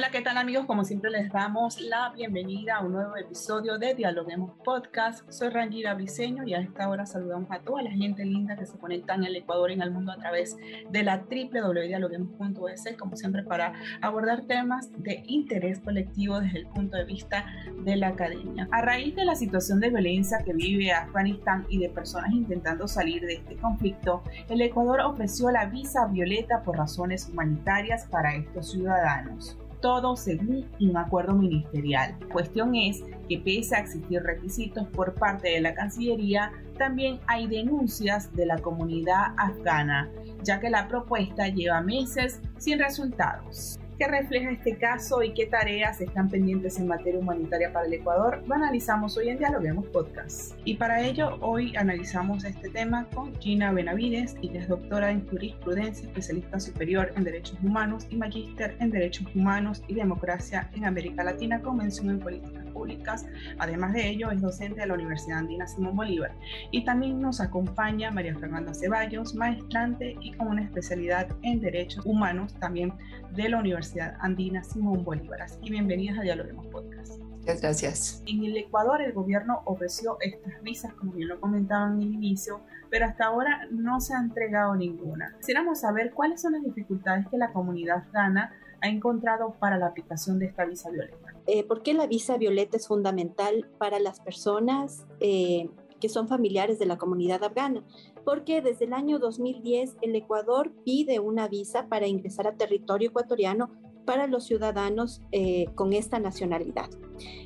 Hola, ¿qué tal amigos? Como siempre les damos la bienvenida a un nuevo episodio de Dialoguemos Podcast. Soy Rangira Briseño y a esta hora saludamos a toda la gente linda que se conecta en el Ecuador y en el mundo a través de la www.dialoguemos.es, como siempre para abordar temas de interés colectivo desde el punto de vista de la academia. A raíz de la situación de violencia que vive Afganistán y de personas intentando salir de este conflicto, el Ecuador ofreció la visa violeta por razones humanitarias para estos ciudadanos todo según un acuerdo ministerial. Cuestión es que pese a existir requisitos por parte de la Cancillería, también hay denuncias de la comunidad afgana, ya que la propuesta lleva meses sin resultados. ¿Qué refleja este caso y qué tareas están pendientes en materia humanitaria para el Ecuador? Lo analizamos hoy en Dialoguemos Podcast. Y para ello, hoy analizamos este tema con Gina Benavides, ella es doctora en jurisprudencia, especialista superior en derechos humanos y magíster en derechos humanos y democracia en América Latina con mención en políticas públicas. Además de ello, es docente de la Universidad Andina Simón Bolívar. Y también nos acompaña María Fernanda Ceballos, maestrante y con una especialidad en derechos humanos también de la Universidad Andina Simón Bolívar. Así que bienvenidas a Dialoguemos Podcast. Muchas gracias. En el Ecuador el gobierno ofreció estas visas, como bien lo comentaban en el inicio, pero hasta ahora no se ha entregado ninguna. Quisiéramos saber cuáles son las dificultades que la comunidad gana ha encontrado para la aplicación de esta visa violeta. Eh, ¿Por qué la visa violeta es fundamental para las personas eh, que son familiares de la comunidad afgana? Porque desde el año 2010 el Ecuador pide una visa para ingresar a territorio ecuatoriano para los ciudadanos eh, con esta nacionalidad.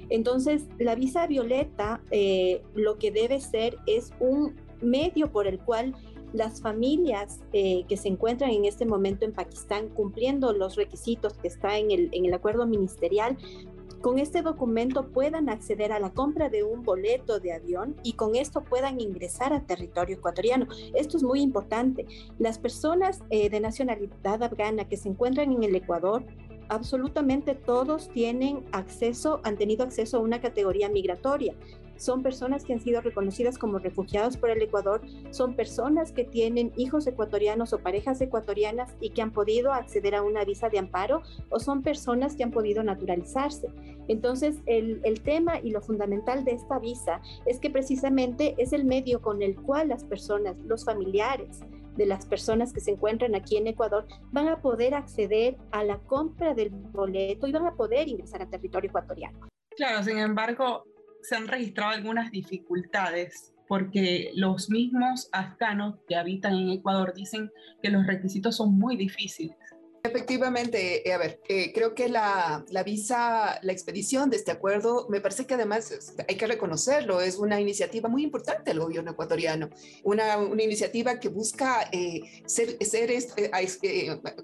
Entonces, la visa violeta lo que debe ser es un medio por el cual las familias eh, que se encuentran en este momento en Pakistán cumpliendo los requisitos que está en el, en el acuerdo ministerial, con este documento puedan acceder a la compra de un boleto de avión y con esto puedan ingresar a territorio ecuatoriano. Esto es muy importante. Las personas eh, de nacionalidad afgana que se encuentran en el Ecuador absolutamente todos tienen acceso, han tenido acceso a una categoría migratoria son personas que han sido reconocidas como refugiados por el Ecuador, son personas que tienen hijos ecuatorianos o parejas ecuatorianas y que han podido acceder a una visa de amparo o son personas que han podido naturalizarse. Entonces, el, el tema y lo fundamental de esta visa es que precisamente es el medio con el cual las personas, los familiares, de las personas que se encuentran aquí en Ecuador van a poder acceder a la compra del boleto y van a poder ingresar a territorio ecuatoriano. Claro, sin embargo, se han registrado algunas dificultades porque los mismos afganos que habitan en Ecuador dicen que los requisitos son muy difíciles. Efectivamente, eh, a ver, eh, creo que la, la, visa, la expedición de este acuerdo, me parece que además hay que reconocerlo, es una iniciativa muy importante del gobierno ecuatoriano, una, una iniciativa que busca eh, ser, ser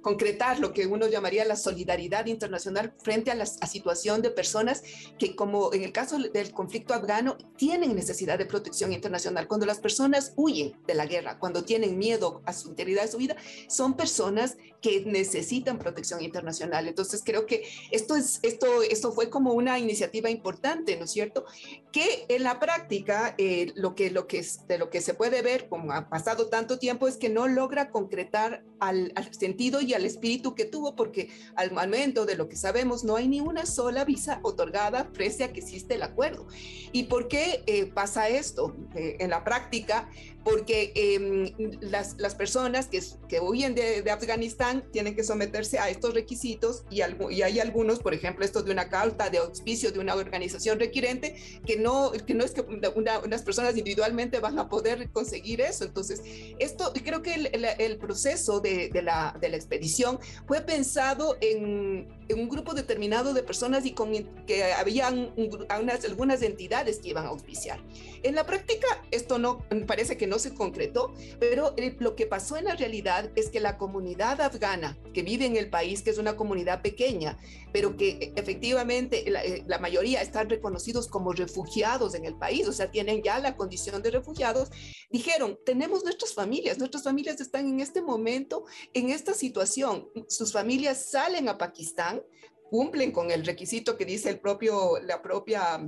concretar lo que uno llamaría la solidaridad internacional frente a la a situación de personas que, como en el caso del conflicto afgano, tienen necesidad de protección internacional. Cuando las personas huyen de la guerra, cuando tienen miedo a su integridad de su vida, son personas que necesitan protección internacional. Entonces creo que esto, es, esto, esto fue como una iniciativa importante, ¿no es cierto? Que en la práctica eh, lo, que, lo, que, de lo que se puede ver, como ha pasado tanto tiempo, es que no logra concretar al, sentido y al espíritu que tuvo, porque al momento de lo que sabemos no hay ni una sola visa otorgada frente a que existe el acuerdo. ¿Y por qué eh, pasa esto? Eh, en la práctica, porque em, las, las, personas que, que huyen de, de, Afganistán tienen que someterse a estos requisitos y, y, hay algunos, por ejemplo, esto de una carta de auspicio de una organización requirente, que no, que no es que unas personas individualmente van a poder conseguir eso. Entonces, esto creo que el, el, proceso de, de, la, de la expedición fue pensado en, en, un grupo determinado de personas y con que habían unas, algunas entidades que iban a auspiciar. En la práctica, esto no parece que no se concretó, pero lo que pasó en la realidad es que la comunidad afgana que vive en el país, que es una comunidad pequeña, pero que efectivamente la, eh, la mayoría están reconocidos como refugiados en el país, o sea, tienen ya la condición de refugiados, dijeron, tenemos nuestras familias, nuestras familias están en este momento, en esta situación, sus familias salen a Pakistán, cumplen con el requisito que dice el propio, la propia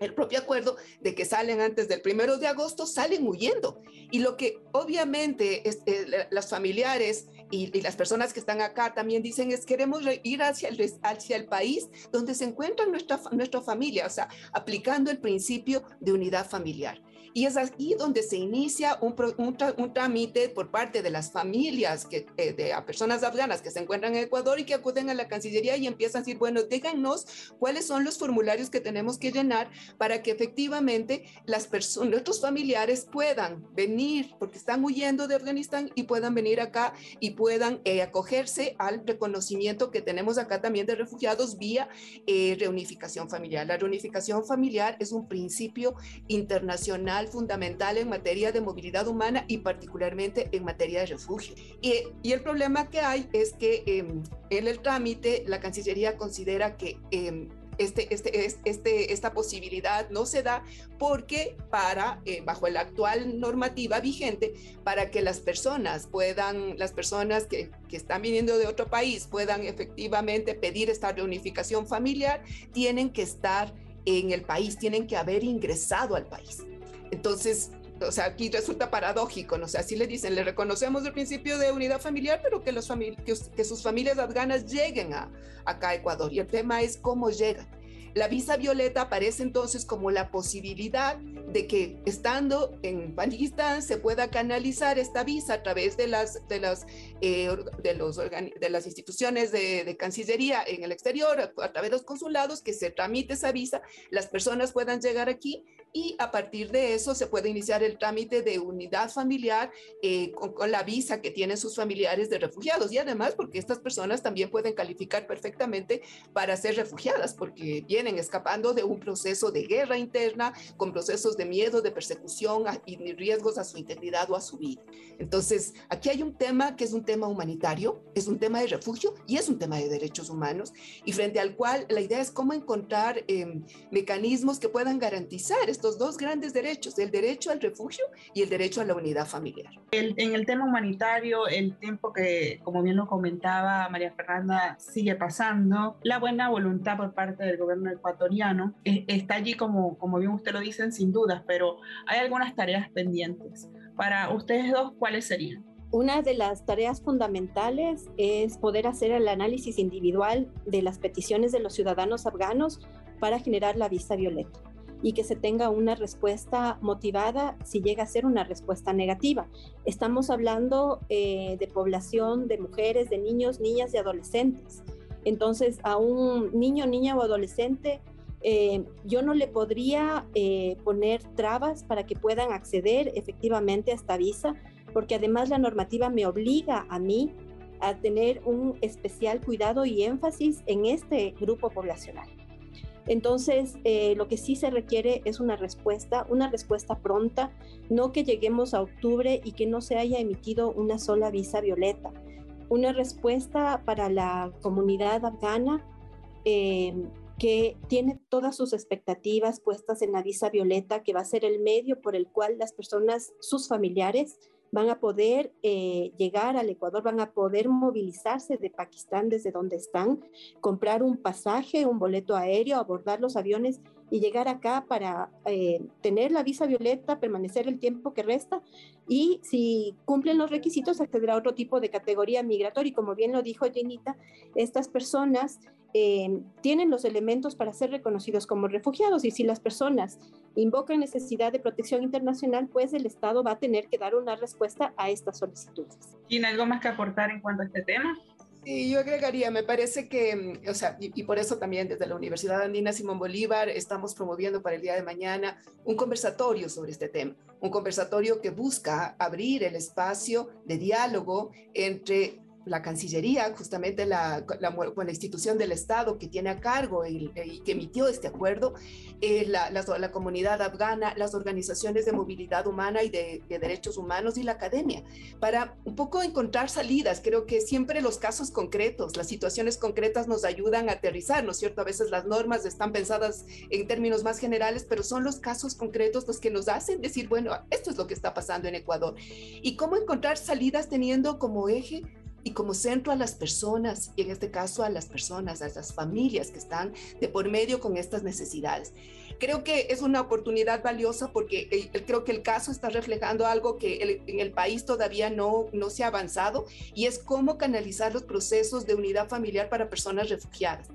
el propio acuerdo de que salen antes del primero de agosto, salen huyendo. Y lo que obviamente es, eh, las familiares y, las personas que están acá también dicen es queremos ir hacia el, hacia el país donde se encuentra nuestra, nuestra familia, o sea, aplicando el principio de unidad familiar. Y es aquí donde se inicia un, un, trámite por parte de las familias, que, eh, de a personas afganas que se encuentran en Ecuador y que acuden a la Cancillería y empiezan a decir, bueno, díganos cuáles son los formularios que tenemos que llenar para que efectivamente las nuestros familiares puedan venir, porque están huyendo de Afganistán y puedan venir acá y puedan eh, acogerse al reconocimiento que tenemos acá también de refugiados vía eh, reunificación familiar. La reunificación familiar es un principio internacional fundamental en materia de movilidad humana y particularmente en materia de refugio. Y, y el problema que hay es que eh, en el trámite la Cancillería considera que eh, este, este, este, esta posibilidad no se da porque para, eh, bajo la actual normativa vigente, para que las personas puedan, las personas que, que, están viniendo de otro país puedan efectivamente pedir esta reunificación familiar, tienen que estar en el país, tienen que haber ingresado al país. Entonces, o sea, aquí resulta paradójico, ¿no? O así le dicen, le reconocemos el principio de unidad familiar, pero que, los que, que, sus familias afganas lleguen a, acá a Ecuador. Y el tema es cómo llegan. La visa violeta aparece entonces como la posibilidad de que estando en Pakistán se pueda canalizar esta visa a través de las, de las, eh, de los de las instituciones de, Cancillería en el exterior, a, a través de los consulados, que se tramite esa visa, las personas puedan llegar aquí y a partir de eso se puede iniciar el trámite de unidad familiar eh, con, con, la visa que tienen sus familiares de refugiados. Y además porque estas personas también pueden calificar perfectamente para ser refugiadas porque vienen escapando de un proceso de guerra interna con procesos de miedo, de persecución y riesgos a su integridad o a su vida. Entonces, aquí hay un tema que es un tema humanitario, es un tema de refugio y es un tema de derechos humanos y frente al cual la idea es cómo encontrar eh, mecanismos que puedan garantizar estos dos grandes derechos, el derecho al refugio y el derecho a la unidad familiar. El, en el tema humanitario, el tiempo que, como bien lo comentaba María Fernanda, sigue pasando, la buena voluntad por parte del gobierno ecuatoriano eh, está allí, como, como bien usted lo dicen, sin dudas, pero hay algunas tareas pendientes. Para ustedes dos, ¿cuáles serían? Una de las tareas fundamentales es poder hacer el análisis individual de las peticiones de los ciudadanos afganos para generar la visa violeta y que se tenga una respuesta motivada si llega a ser una respuesta negativa. Estamos hablando eh, de población de mujeres, de niños, niñas y adolescentes. Entonces, a un niño, niña o adolescente, eh, yo no le podría eh, poner trabas para que puedan acceder efectivamente a esta visa, porque además la normativa me obliga a mí a tener un especial cuidado y énfasis en este grupo poblacional. Entonces, eh, lo que sí se requiere es una respuesta, una respuesta pronta, no que lleguemos a octubre y que no se haya emitido una sola visa violeta. Una respuesta para la comunidad afgana eh, que tiene todas sus expectativas puestas en la visa violeta, que va a ser el medio por el cual las personas, sus familiares, van a poder eh, llegar al Ecuador, van a poder movilizarse de Pakistán desde donde están, comprar un pasaje, un boleto aéreo, abordar los aviones y llegar acá para eh, tener la visa violeta, permanecer el tiempo que resta y si cumplen los requisitos acceder a otro tipo de categoría migratoria. Y como bien lo dijo Jenita, estas personas eh, tienen los elementos para ser reconocidos como refugiados y si las personas invocan necesidad de protección internacional, pues el Estado va a tener que dar una respuesta a estas solicitudes. ¿Tiene algo más que aportar en cuanto a este tema? Sí, yo agregaría, me parece que, o sea, y, por eso también desde la Universidad Andina Simón Bolívar estamos promoviendo para el día de mañana un conversatorio sobre este tema, un conversatorio que busca abrir el espacio de diálogo entre la Cancillería, justamente la, la, institución del Estado que tiene a cargo y, que emitió este acuerdo, eh, la, la, comunidad afgana, las organizaciones de movilidad humana y de, derechos humanos y la academia, para un poco encontrar salidas. Creo que siempre los casos concretos, las situaciones concretas nos ayudan a aterrizar, ¿no es cierto? A veces las normas están pensadas en términos más generales, pero son los casos concretos los que nos hacen decir, bueno, esto es lo que está pasando en Ecuador. Y cómo encontrar salidas teniendo como eje y como centro a las personas, y en este caso a las personas, a las familias que están de por medio con estas necesidades. Creo que es una oportunidad valiosa porque eh, creo que el caso está reflejando algo que en el país todavía no, no se ha avanzado y es cómo canalizar los procesos de unidad familiar para personas refugiadas.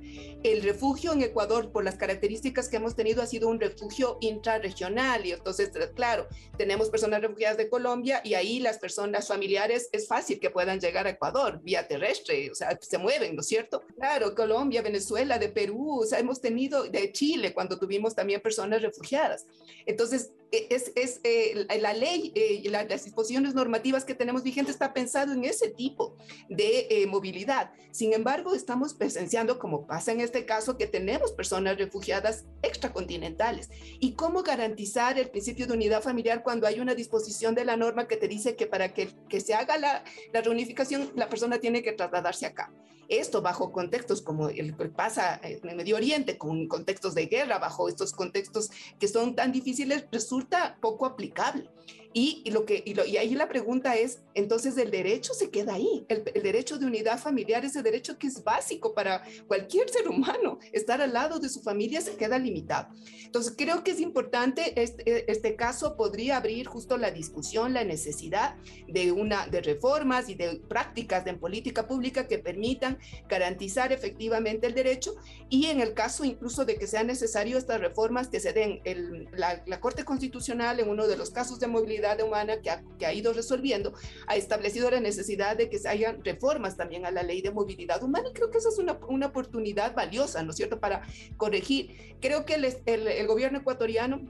El refugio en Ecuador, por las características que hemos tenido, ha sido un refugio intrarregional y entonces, claro, tenemos personas refugiadas de Colombia y ahí las personas familiares es fácil que puedan llegar a Ecuador vía terrestre, o sea, se mueven, ¿no es cierto? Claro, Colombia, Venezuela, de Perú, o sea, hemos tenido de Chile cuando tuvimos también personas refugiadas. Entonces, es, es eh, la ley eh, las disposiciones normativas que tenemos vigentes está pensado en ese tipo de eh, movilidad. Sin embargo, estamos presenciando, como pasa en este caso, que tenemos personas refugiadas extracontinentales. ¿Y cómo garantizar el principio de unidad familiar cuando hay una disposición de la norma que te dice que para que, que se haga la, la reunificación, la persona tiene que trasladarse acá? Esto bajo contextos como el que pasa en el Medio Oriente, con contextos de guerra, bajo estos contextos que son tan difíciles, resulta poco aplicable. Y, lo que, y, ahí la pregunta es, entonces el derecho se queda ahí, el, derecho de unidad familiar, ese derecho que es básico para cualquier ser humano, estar al lado de su familia se queda limitado. Entonces creo que es importante, este, este caso podría abrir justo la discusión, la necesidad de, una, de reformas y de prácticas de política pública que permitan garantizar efectivamente el derecho y en el caso incluso de que sea necesario estas reformas que se den, el, la Corte Constitucional en uno de los casos de movilidad, humana que ha, que ha, ido resolviendo, ha establecido la necesidad de que se hayan reformas también a la ley de movilidad humana y creo que esa es una, una oportunidad valiosa, ¿no es cierto?, para corregir. Creo que el, el, gobierno ecuatoriano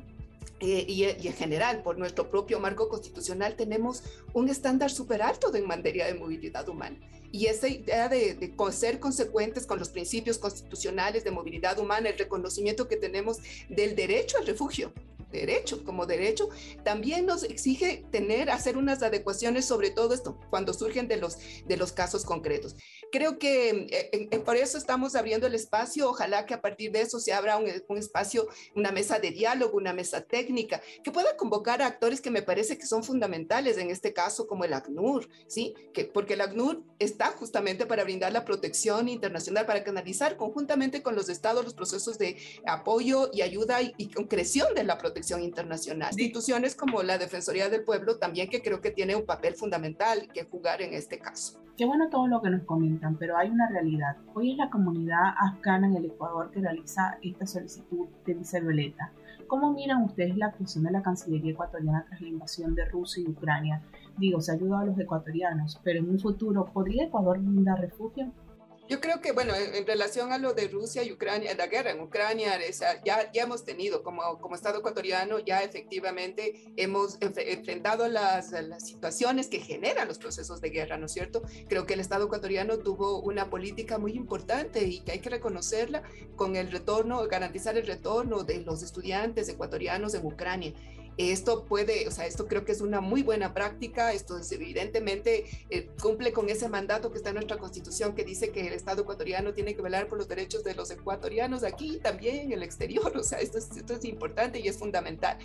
eh, y, en general por nuestro propio marco constitucional tenemos un estándar súper alto en materia de movilidad humana. Y esa idea de, de, ser consecuentes con los principios constitucionales de movilidad humana, el reconocimiento que tenemos del derecho al refugio, derecho, como derecho, también nos exige tener, hacer unas adecuaciones sobre todo esto cuando surgen de los, de los casos concretos. Creo que eh, eh, por eso estamos abriendo el espacio, ojalá que a partir de eso se abra un, un, espacio, una mesa de diálogo, una mesa técnica, que pueda convocar a actores que me parece que son fundamentales en este caso, como el ACNUR, ¿sí? Que, porque el ACNUR está justamente para brindar la protección internacional, para canalizar conjuntamente con los estados los procesos de apoyo y ayuda y, y concreción de la protección internacional. Instituciones como la Defensoría del Pueblo también que creo que tiene un papel fundamental que jugar en este caso. Qué bueno todo lo que nos comentan, pero hay una realidad. Hoy es la comunidad afgana en el Ecuador que realiza esta solicitud de visa violeta. ¿Cómo miran ustedes la actuación de la Cancillería ecuatoriana tras la invasión de Rusia y Ucrania? Digo, se ayuda a los ecuatorianos, pero en un futuro, ¿podría Ecuador brindar refugio? Yo creo que, bueno, en, relación a lo de Rusia y Ucrania, la guerra en Ucrania, esa, ya, ya hemos tenido, como, como Estado ecuatoriano, ya efectivamente hemos enfrentado las, las situaciones que generan los procesos de guerra, ¿no es cierto? Creo que el Estado ecuatoriano tuvo una política muy importante y que hay que reconocerla con el retorno, garantizar el retorno de los estudiantes ecuatorianos en Ucrania Esto puede, o sea, esto creo que es una muy buena práctica, esto es, evidentemente eh, cumple con ese mandato que está en nuestra constitución que dice que el Estado ecuatoriano tiene que velar por los derechos de los ecuatorianos aquí también en el exterior, o sea, esto es, esto es importante y es fundamental.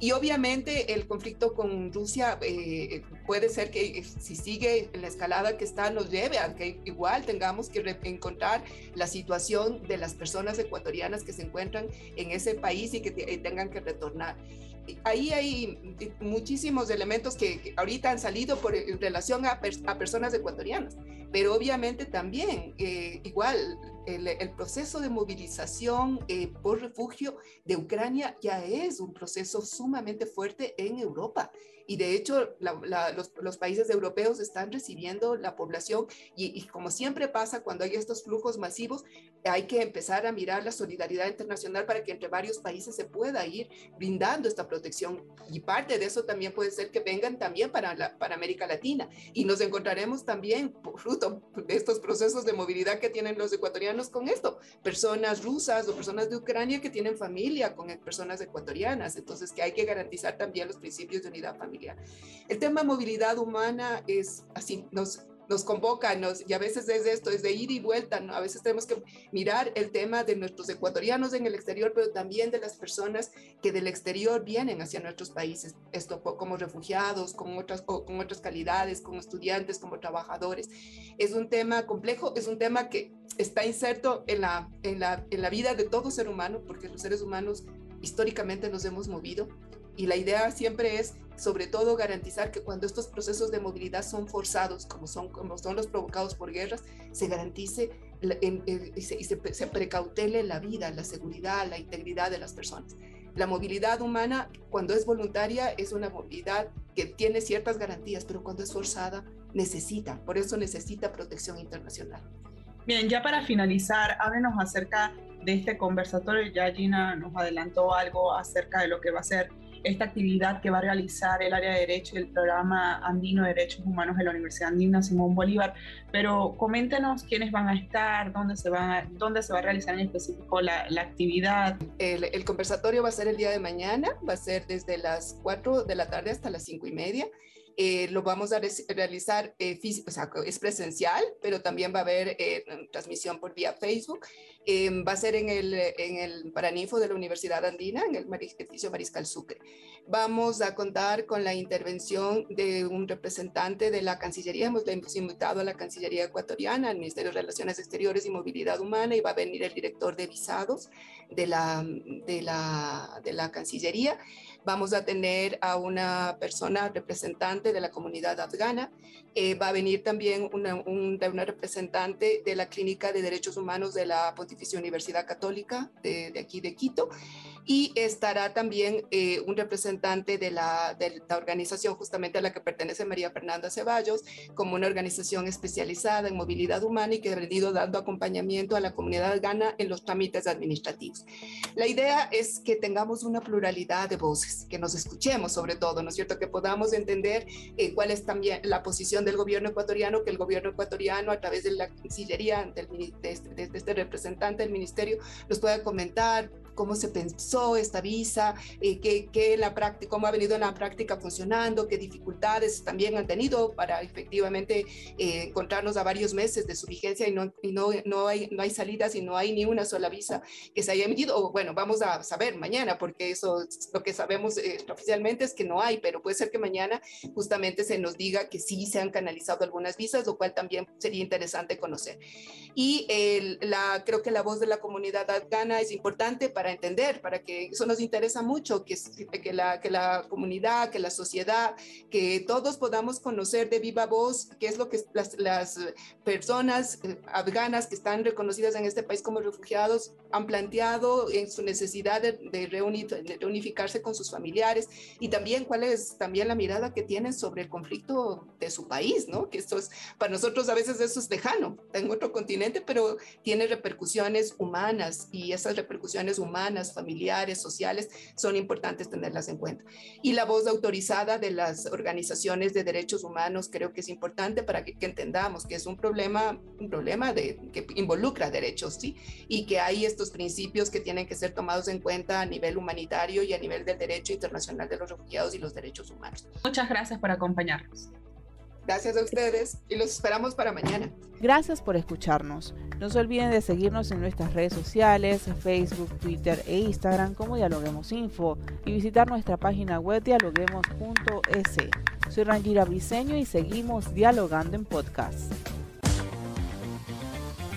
Y obviamente el conflicto con Rusia eh, puede ser que eh, si sigue en la escalada que está nos lleve a que igual tengamos que encontrar la situación de las personas ecuatorianas que se encuentran en ese país y que tengan que retornar ahí hay muchísimos elementos que, ahorita han salido por, en relación a, personas ecuatorianas, pero obviamente también, eh, igual, el, proceso de movilización eh, por refugio de Ucrania ya es un proceso sumamente fuerte en Europa y de hecho los, los, países europeos están recibiendo la población y, como siempre pasa cuando hay estos flujos masivos, hay que empezar a mirar la solidaridad internacional para que entre varios países se pueda ir brindando esta protección. Y parte de eso también puede ser que vengan también para, la, para América Latina. Y nos encontraremos también fruto de estos procesos de movilidad que tienen los ecuatorianos con esto, personas rusas o personas de Ucrania que tienen familia con personas ecuatorianas, entonces que hay que garantizar también los principios de unidad familiar el tema movilidad humana es así, nos, nos convoca nos, y a veces es esto, es de ir y vuelta, ¿no? a veces tenemos que mirar el tema de nuestros ecuatorianos en el exterior, pero también de las personas que del exterior vienen hacia nuestros países, esto como refugiados, con otras, con otras calidades, como estudiantes, como trabajadores. Es un tema complejo, es un tema que está inserto en la, en la, en la vida de todo ser humano, porque los seres humanos históricamente nos hemos movido y la idea siempre es, sobre todo, garantizar que cuando estos procesos de movilidad son forzados, como son, como son los provocados por guerras, se garantice y, se, se, precautele la vida, la seguridad, la integridad de las personas. La movilidad humana, cuando es voluntaria, es una movilidad que tiene ciertas garantías, pero cuando es forzada, necesita, por eso necesita protección internacional. Bien, ya para finalizar, háblenos acerca de este conversatorio. Ya Gina nos adelantó algo acerca de lo que va a ser esta actividad que va a realizar el área de Derecho y el programa andino de Derechos Humanos de la Universidad Andina Simón Bolívar. Pero coméntenos quiénes van a estar, dónde se, va, dónde se va a realizar en específico la, la actividad. El, el, conversatorio va a ser el día de mañana, va a ser desde las 4 de la tarde hasta las 5 y media. Eh, lo vamos a realizar eh, o sea, es presencial, pero también va a haber eh, transmisión por vía Facebook. Em, va a ser en el, en el Paraninfo de la Universidad Andina, en el edificio Mariscal Sucre. Vamos a contar con la intervención de un representante de la Cancillería. Hemos invitado a la Cancillería ecuatoriana, al Ministerio de Relaciones Exteriores y Movilidad Humana, y va a venir el director de visados de la, de la, de la Cancillería. Vamos a tener a una persona representante de la comunidad afgana. Eh, va a venir también una, una, representante de la Clínica de Derechos Humanos de la Pontificia Universidad Católica de, de aquí de Quito y estará también eh, un representante de la, de la, organización justamente a la que pertenece María Fernanda Ceballos, como una organización especializada en movilidad humana y que ha venido dando acompañamiento a la comunidad gana en los trámites administrativos. La idea es que tengamos una pluralidad de voces, que nos escuchemos sobre todo, ¿no es cierto? Que podamos entender eh, cuál es también la posición del gobierno ecuatoriano, que el gobierno ecuatoriano a través de la Cancillería, del, de, este, de este representante del ministerio, nos pueda comentar cómo se pensó esta visa, eh, qué, la práctica, cómo ha venido en la práctica funcionando, qué dificultades también han tenido para efectivamente eh, encontrarnos a varios meses de su vigencia y, no, y no, no, hay, no hay salidas y no hay ni una sola visa que se haya emitido. O, bueno, vamos a saber mañana, porque eso lo que sabemos eh, oficialmente es que no hay, pero puede ser que mañana justamente se nos diga que sí se han canalizado algunas visas, lo cual también sería interesante conocer. Y el, la, creo que la voz de la comunidad afgana es importante para para entender, para que eso nos interesa mucho, que, que, la, que la comunidad, que la sociedad, que todos podamos conocer de viva voz qué es lo que las, las personas eh, afganas que están reconocidas en este país como refugiados han planteado en su necesidad de, de, de reunificarse con sus familiares y también cuál es también la mirada que tienen sobre el conflicto de su país, ¿no? Que esto es, para nosotros a veces eso es lejano, en otro continente, pero tiene repercusiones humanas y esas repercusiones humanas humanas, familiares, sociales, son importantes tenerlas en cuenta. Y la voz autorizada de las organizaciones de derechos humanos creo que es importante para que, entendamos que es un problema, un problema de, que involucra derechos, ¿sí? Y que hay estos principios que tienen que ser tomados en cuenta a nivel humanitario y a nivel del derecho internacional de los refugiados y los derechos humanos. Muchas gracias por acompañarnos. Gracias a ustedes y los esperamos para mañana. Gracias por escucharnos. No se olviden de seguirnos en nuestras redes sociales, Facebook, Twitter e Instagram como Dialoguemos Info y visitar nuestra página web dialoguemos.es. Soy Rangira Briseño y seguimos dialogando en podcast.